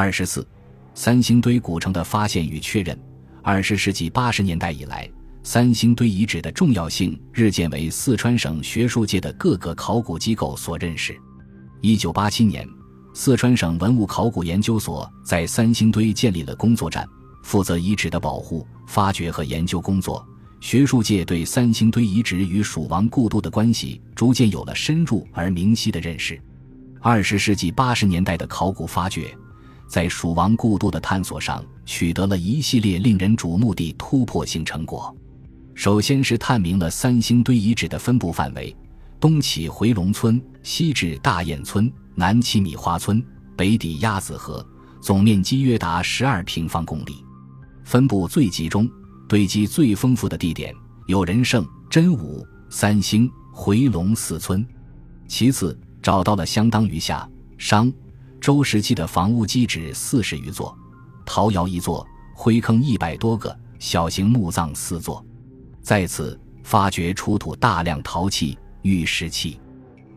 二十四，三星堆古城的发现与确认。二十世纪八十年代以来，三星堆遗址的重要性日渐为四川省学术界的各个考古机构所认识。一九八七年，四川省文物考古研究所在三星堆建立了工作站，负责遗址的保护、发掘和研究工作。学术界对三星堆遗址与蜀王故都的关系逐渐有了深入而明晰的认识。二十世纪八十年代的考古发掘，在蜀王故都的探索上取得了一系列令人瞩目的突破性成果。首先是探明了三星堆遗址的分布范围：东起回龙村，西至大雁村，南起米花村，北抵鸭子河，总面积约达十二平方公里，分布最集中。堆积最丰富的地点有仁圣、真武、三星、回龙四村。其次，找到了相当于夏、商、周时期的房屋基址四十余座，陶窑一座，灰坑一百多个，小型墓葬四座。在此发掘出土大量陶器、玉石器，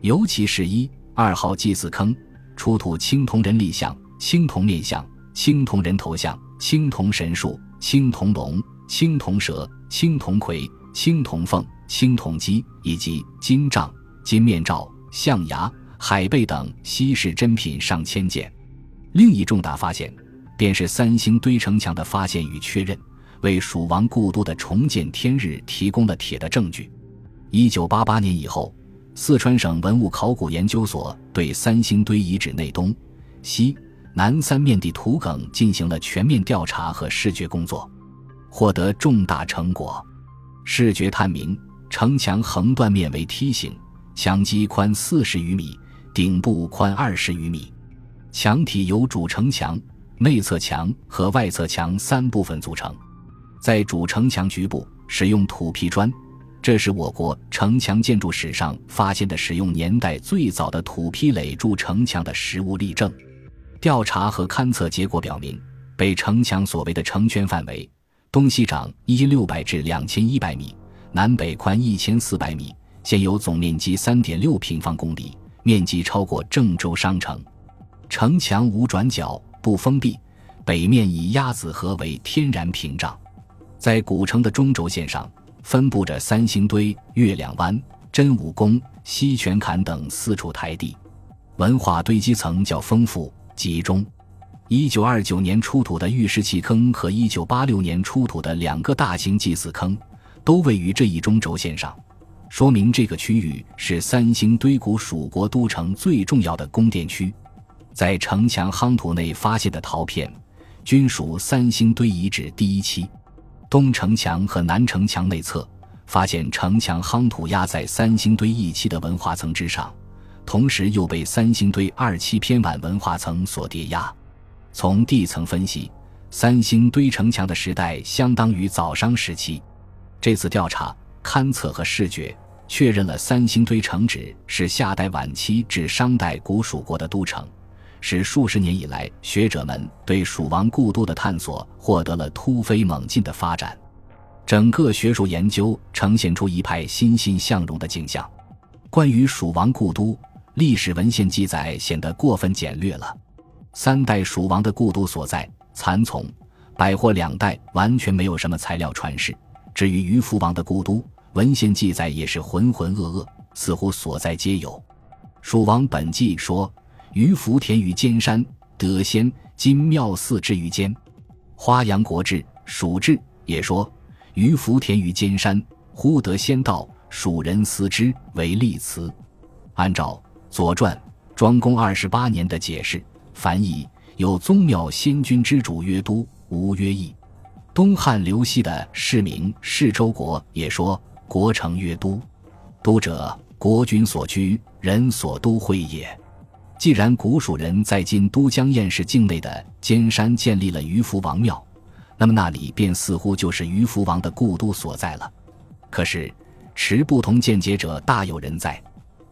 尤其是一二号祭祀坑出土青铜人立像、青铜面像、青铜人头像、青铜神树、青铜龙。青铜蛇、青铜葵、青铜凤、青铜鸡，以及金杖、金面罩、象牙、海贝等稀世珍品上千件。另一重大发现，便是三星堆城墙的发现与确认，为蜀王故都的重见天日提供了铁的证据。一九八八年以后，四川省文物考古研究所对三星堆遗址内东、西南三面的土埂进行了全面调查和视觉工作。获得重大成果，视觉探明城墙横断面为梯形，墙基宽四十余米，顶部宽二十余米，墙体由主城墙、内侧墙和外侧墙三部分组成。在主城墙局部使用土坯砖，这是我国城墙建筑史上发现的使用年代最早的土坯垒筑城墙的实物例证。调查和勘测结果表明，北城墙所谓的城圈范围。东西长一六百至两千一百米，南北宽一千四百米，现有总面积三点六平方公里，面积超过郑州商城。城墙无转角，不封闭，北面以鸭子河为天然屏障。在古城的中轴线上，分布着三星堆、月亮湾、真武宫、西泉坎等四处台地，文化堆积层较丰富集中。一九二九年出土的玉石器坑和一九八六年出土的两个大型祭祀坑，都位于这一中轴线上，说明这个区域是三星堆古蜀国都城最重要的宫殿区。在城墙夯土内发现的陶片，均属三星堆遗址第一期。东城墙和南城墙内侧发现城墙夯土压在三星堆一期的文化层之上，同时又被三星堆二期偏晚文化层所叠压。从地层分析，三星堆城墙的时代相当于早商时期。这次调查、勘测和视觉确认了三星堆城址是夏代晚期至商代古蜀国的都城，使数十年以来学者们对蜀王故都的探索获得了突飞猛进的发展。整个学术研究呈现出一派欣欣向荣的景象。关于蜀王故都，历史文献记载显得过分简略了。三代蜀王的故都所在，蚕丛、百货两代完全没有什么材料传世。至于于福王的故都，文献记载也是浑浑噩噩，似乎所在皆有。《蜀王本纪》说：“于福田于尖山，得仙金庙寺之于坚。”《花阳国志·蜀志》也说：“于福田于尖山，忽得仙道，蜀人思之为立祠。”按照《左传》庄公二十八年的解释。翻译有宗庙先君之主曰都，无曰邑。东汉刘熙的世名世周国也说国城曰都，都者国君所居，人所都会也。既然古蜀人在今都江堰市境内的尖山建立了于福王庙，那么那里便似乎就是于福王的故都所在了。可是持不同见解者大有人在。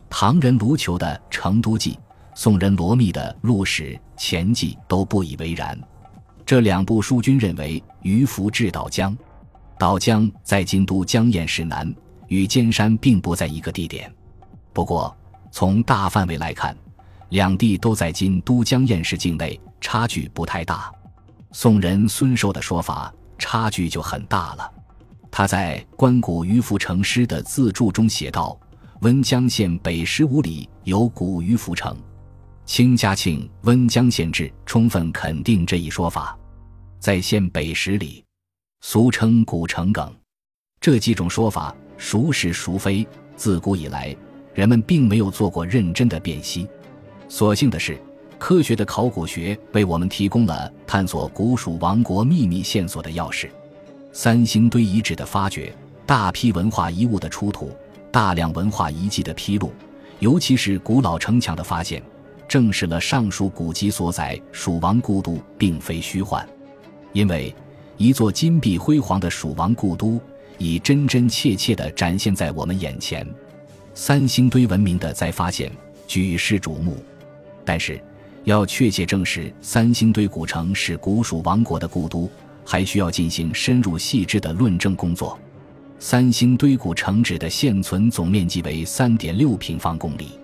唐人卢求的《成都记》。宋人罗密的《陆史前记》都不以为然，这两部书均认为于福至岛江，岛江在京都江堰市南，与尖山并不在一个地点。不过从大范围来看，两地都在今都江堰市境内，差距不太大。宋人孙寿的说法，差距就很大了。他在《关谷于福城诗》的自注中写道：“温江县北十五里有古于福城。”清嘉庆《温江县志》充分肯定这一说法。在县北十里，俗称古城埂。这几种说法，孰是孰非？自古以来，人们并没有做过认真的辨析。所幸的是，科学的考古学为我们提供了探索古蜀王国秘密线索的钥匙。三星堆遗址的发掘，大批文化遗物的出土，大量文化遗迹的披露，尤其是古老城墙的发现。证实了上述古籍所载蜀王故都并非虚幻，因为一座金碧辉煌的蜀王故都已真真切切地展现在我们眼前。三星堆文明的再发现举世瞩目，但是要确切证实三星堆古城是古蜀王国的故都，还需要进行深入细致的论证工作。三星堆古城址的现存总面积为三点六平方公里。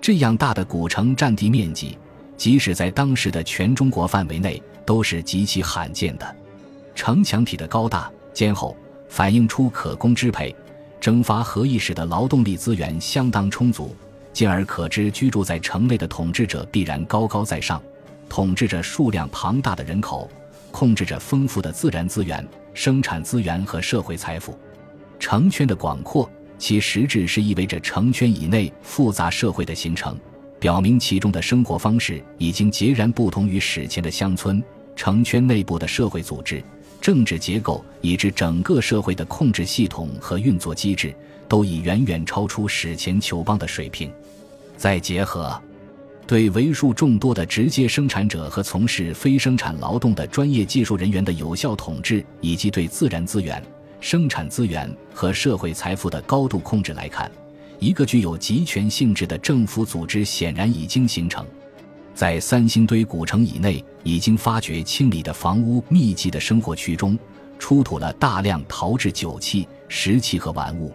这样大的古城占地面积，即使在当时的全中国范围内都是极其罕见的。城墙体的高大坚厚，反映出可供支配、征发和议使的劳动力资源相当充足，进而可知居住在城内的统治者必然高高在上，统治着数量庞大的人口，控制着丰富的自然资源、生产资源和社会财富。城圈的广阔。其实质是意味着城圈以内复杂社会的形成，表明其中的生活方式已经截然不同于史前的乡村。城圈内部的社会组织、政治结构以至整个社会的控制系统和运作机制，都已远远超出史前酋邦的水平。再结合对为数众多的直接生产者和从事非生产劳动的专业技术人员的有效统治，以及对自然资源。生产资源和社会财富的高度控制来看，一个具有集权性质的政府组织显然已经形成。在三星堆古城以内已经发掘清理的房屋密集的生活区中，出土了大量陶制酒器、石器和玩物。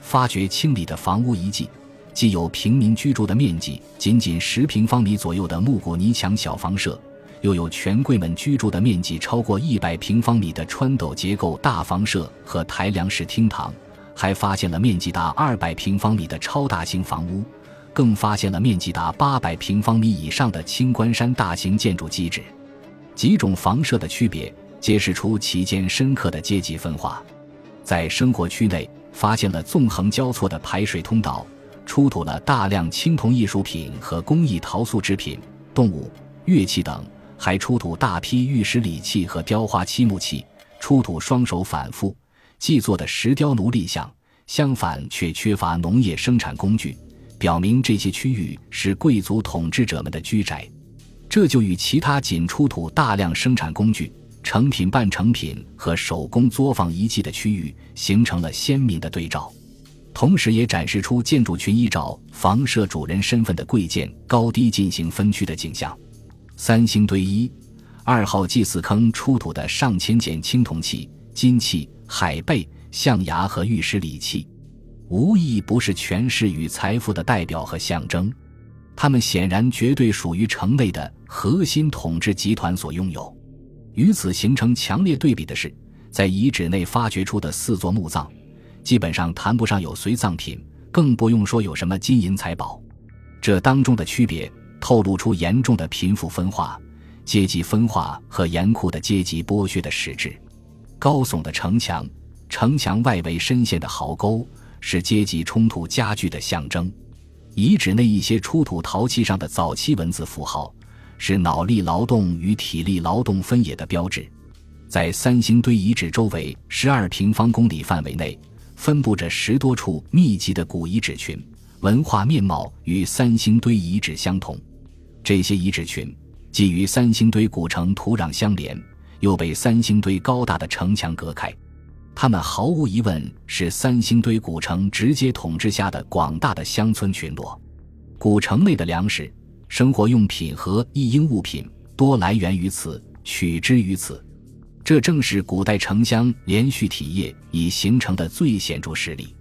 发掘清理的房屋遗迹，既有平民居住的面积仅仅十平方米左右的木骨泥墙小房舍。又有权贵们居住的面积超过一百平方米的穿斗结构大房舍和抬梁式厅堂，还发现了面积达二百平方米的超大型房屋，更发现了面积达八百平方米以上的青关山大型建筑基址。几种房舍的区别，揭示出其间深刻的阶级分化。在生活区内，发现了纵横交错的排水通道，出土了大量青铜艺术品和工艺陶塑制品、动物、乐器等。还出土大批玉石礼器和雕花漆木器，出土双手反复祭作的石雕奴隶像，相反却缺乏农业生产工具，表明这些区域是贵族统治者们的居宅。这就与其他仅出土大量生产工具、成品、半成品和手工作坊遗迹的区域形成了鲜明的对照，同时也展示出建筑群依照房舍主人身份的贵贱高低进行分区的景象。三星堆一、二号祭祀坑出土的上千件青铜器、金器、海贝、象牙和玉石礼器，无疑不是权势与财富的代表和象征，它们显然绝对属于城内的核心统治集团所拥有。与此形成强烈对比的是，在遗址内发掘出的四座墓葬，基本上谈不上有随葬品，更不用说有什么金银财宝。这当中的区别。透露出严重的贫富分化、阶级分化和严酷的阶级剥削的实质。高耸的城墙，城墙外围深陷的壕沟，是阶级冲突加剧的象征。遗址内一些出土陶器上的早期文字符号，是脑力劳动与体力劳动分野的标志。在三星堆遗址周围十二平方公里范围内，分布着十多处密集的古遗址群。文化面貌与三星堆遗址相同，这些遗址群既与三星堆古城土壤相连，又被三星堆高大的城墙隔开。它们毫无疑问是三星堆古城直接统治下的广大的乡村群落。古城内的粮食、生活用品和一应物品多来源于此，取之于此。这正是古代城乡连续体业已形成的最显著实例。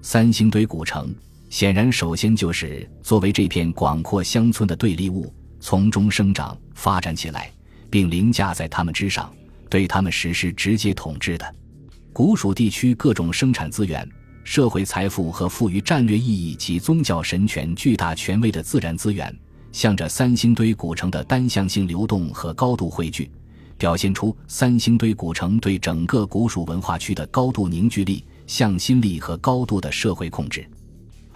三星堆古城。显然，首先就是作为这片广阔乡村的对立物，从中生长发展起来，并凌驾在他们之上，对他们实施直接统治的。古蜀地区各种生产资源、社会财富和富于战略意义及宗教神权巨大权威的自然资源，向着三星堆古城的单向性流动和高度汇聚，表现出三星堆古城对整个古蜀文化区的高度凝聚力、向心力和高度的社会控制。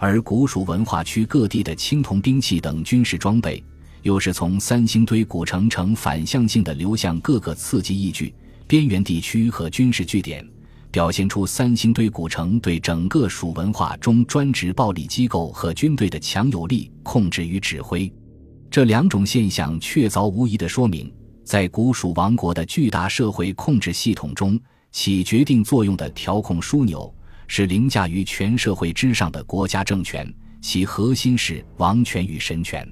而古蜀文化区各地的青铜兵器等军事装备，又是从三星堆古城呈反向性的流向各个刺激依据、边缘地区和军事据点，表现出三星堆古城对整个蜀文化中专职暴力机构和军队的强有力控制与指挥。这两种现象确凿无疑地说明，在古蜀王国的巨大社会控制系统中起决定作用的调控枢纽。是凌驾于全社会之上的国家政权，其核心是王权与神权。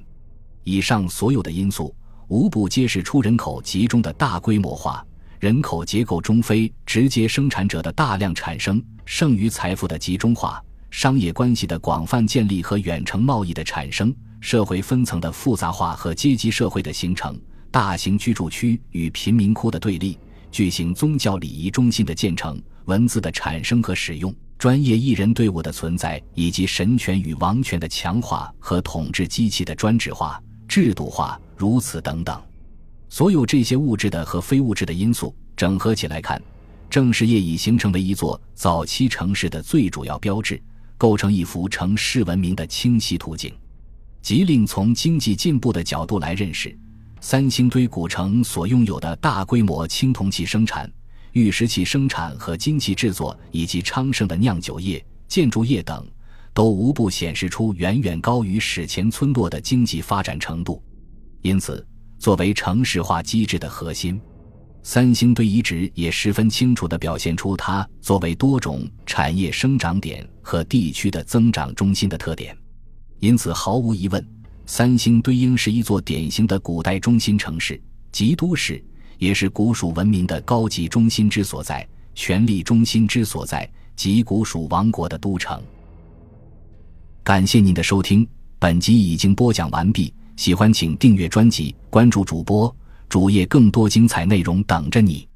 以上所有的因素，无不揭示出人口集中的大规模化、人口结构中非直接生产者的大量产生、剩余财富的集中化、商业关系的广泛建立和远程贸易的产生、社会分层的复杂化和阶级社会的形成、大型居住区与贫民窟的对立、巨型宗教礼仪中心的建成、文字的产生和使用。专业艺人队伍的存在，以及神权与王权的强化和统治机器的专制化、制度化，如此等等，所有这些物质的和非物质的因素整合起来看，正是业已形成为一座早期城市的最主要标志，构成一幅城市文明的清晰图景。即令从经济进步的角度来认识，三星堆古城所拥有的大规模青铜器生产。玉石器生产和金器制作，以及昌盛的酿酒业、建筑业等，都无不显示出远远高于史前村落的经济发展程度。因此，作为城市化机制的核心，三星堆遗址也十分清楚地表现出它作为多种产业生长点和地区的增长中心的特点。因此，毫无疑问，三星堆应是一座典型的古代中心城市及都市。也是古蜀文明的高级中心之所在，权力中心之所在，及古蜀王国的都城。感谢您的收听，本集已经播讲完毕。喜欢请订阅专辑，关注主播主页，更多精彩内容等着你。